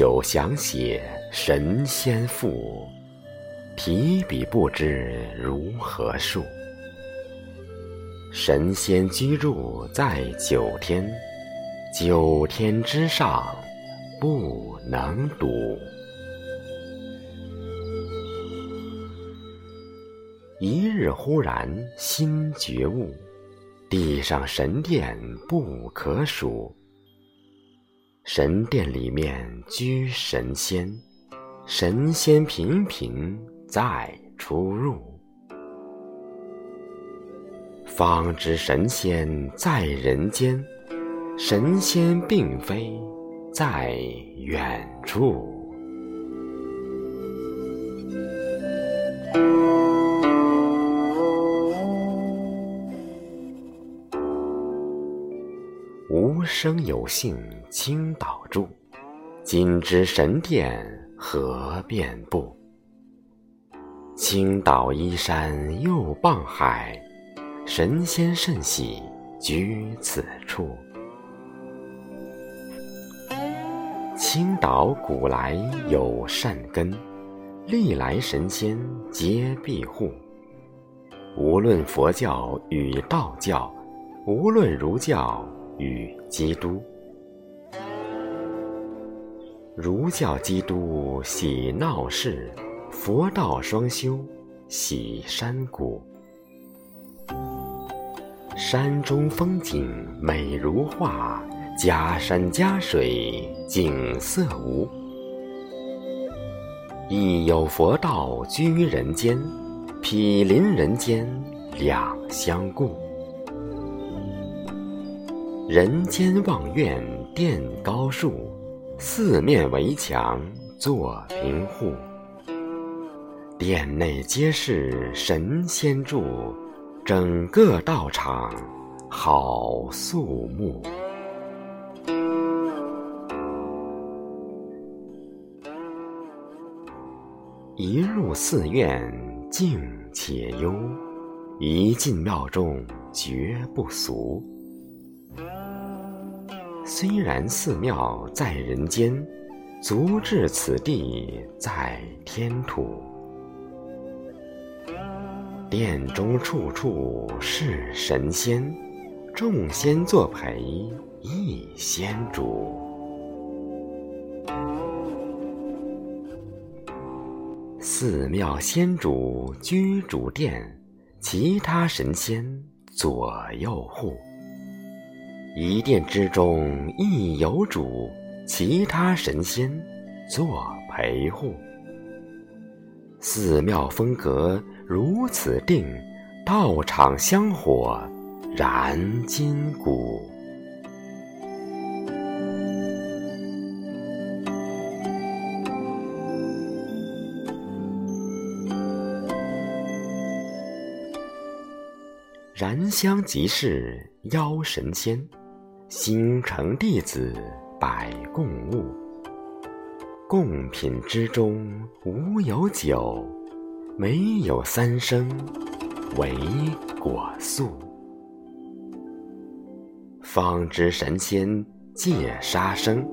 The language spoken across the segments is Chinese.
许久想写神仙赋，提笔不知如何述。神仙居住在九天，九天之上不能读。一日忽然心觉悟，地上神殿不可数。神殿里面居神仙，神仙频频在出入。方知神仙在人间，神仙并非在远处。生有幸倾倒住，今知神殿何遍布。倾倒依山又傍海，神仙甚喜居此处。青岛古来有善根，历来神仙皆庇护。无论佛教与道教，无论儒教。与基督，儒教基督喜闹市，佛道双修喜山谷。山中风景美如画，假山假水景色无。亦有佛道居人间，毗邻人间两相顾。人间望院殿高树，四面围墙作平户。殿内皆是神仙住，整个道场好肃穆。一入寺院静且幽，一进庙中绝不俗。虽然寺庙在人间，足至此地在天土。殿中处处是神仙，众仙作陪一仙主。寺庙仙主居主殿，其他神仙左右护。一殿之中亦有主，其他神仙作陪护。寺庙风格如此定，道场香火燃筋骨。燃香即是邀神仙。心诚弟子百供物，供品之中无有酒，没有三生唯果素。方知神仙戒杀生，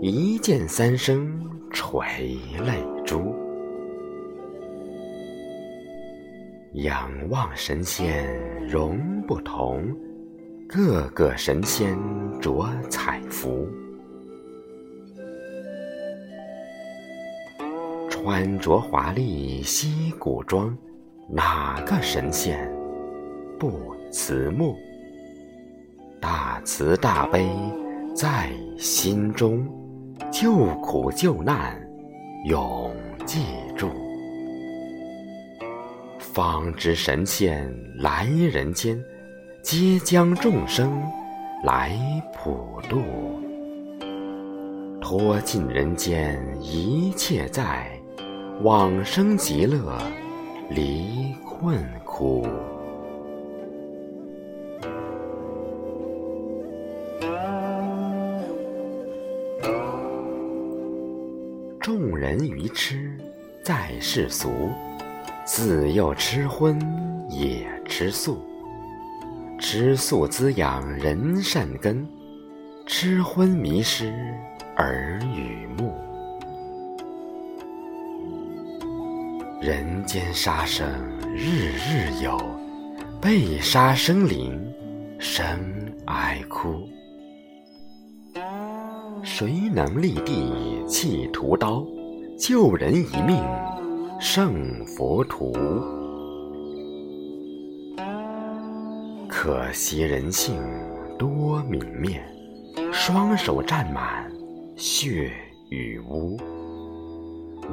一见三生垂泪珠。仰望神仙容不同。个个神仙着彩服，穿着华丽西古装，哪个神仙不慈目？大慈大悲在心中，救苦救难永记住。方知神仙来人间。皆将众生来普度，脱尽人间一切债，往生极乐离困苦。众人愚痴在世俗，自幼吃荤也吃素。吃素滋养人善根，吃荤迷失耳与目。人间杀生日日有，被杀生灵生哀哭。谁能立地弃屠刀，救人一命胜佛图？可惜人性多泯灭，双手沾满血与污。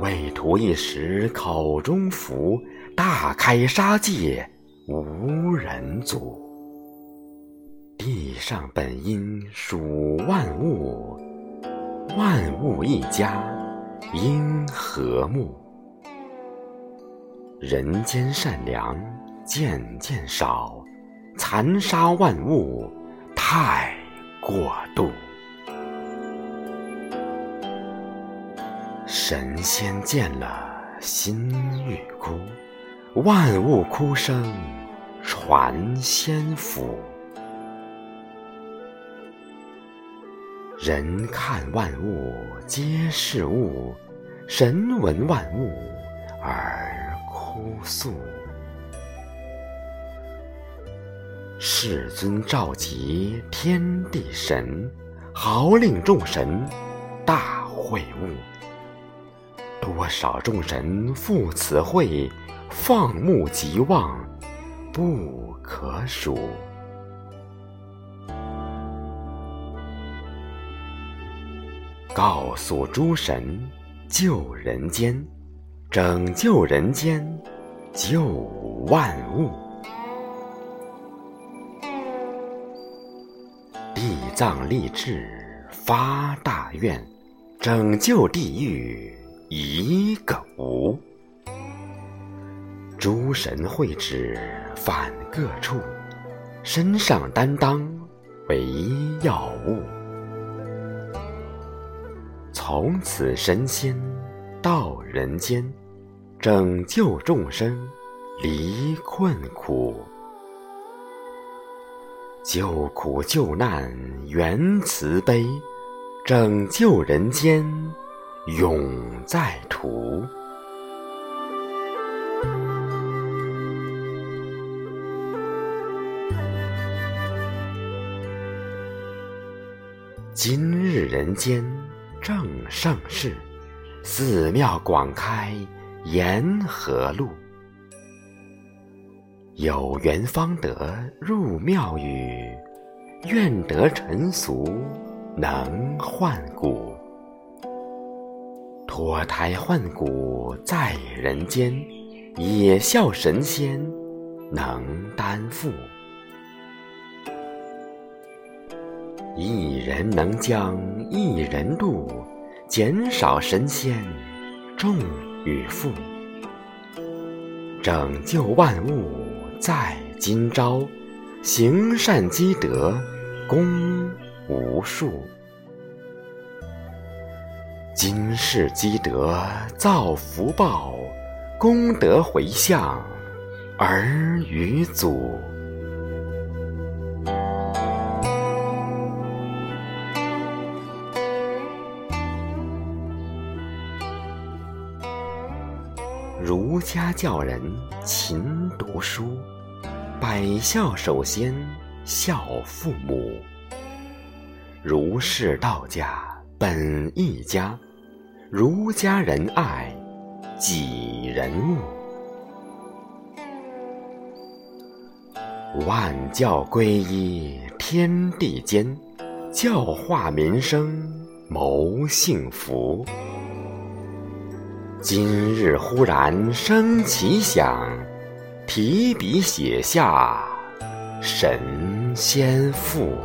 为图一时口中福，大开杀戒无人阻。地上本应属万物，万物一家应和睦。人间善良渐渐少，残杀万物太过度。神仙见了心欲哭，万物哭声传仙府。人看万物皆是物，神闻万物而哭诉。世尊召集天地神，号令众神大会悟。多少众神赴此会，放目极望，不可数。告诉诸神，救人间，拯救人间，救万物。地藏立志发大愿，拯救地狱。一个无，诸神会旨返各处，身上担当为要务。从此神仙到人间，拯救众生离困苦，救苦救难缘慈悲，拯救人间。永在途。今日人间正盛世，寺庙广开沿河路。有缘方得入庙宇，愿得尘俗能换骨。脱胎换骨在人间，也笑神仙能担负。一人能将一人渡，减少神仙重与负。拯救万物在今朝，行善积德功无数。今世积德造福报，功德回向儿与祖。儒家教人勤读书，百孝首先孝父母。儒释道家本一家。儒家仁爱己人物，万教归一天地间，教化民生谋幸福。今日忽然生奇想，提笔写下神仙赋。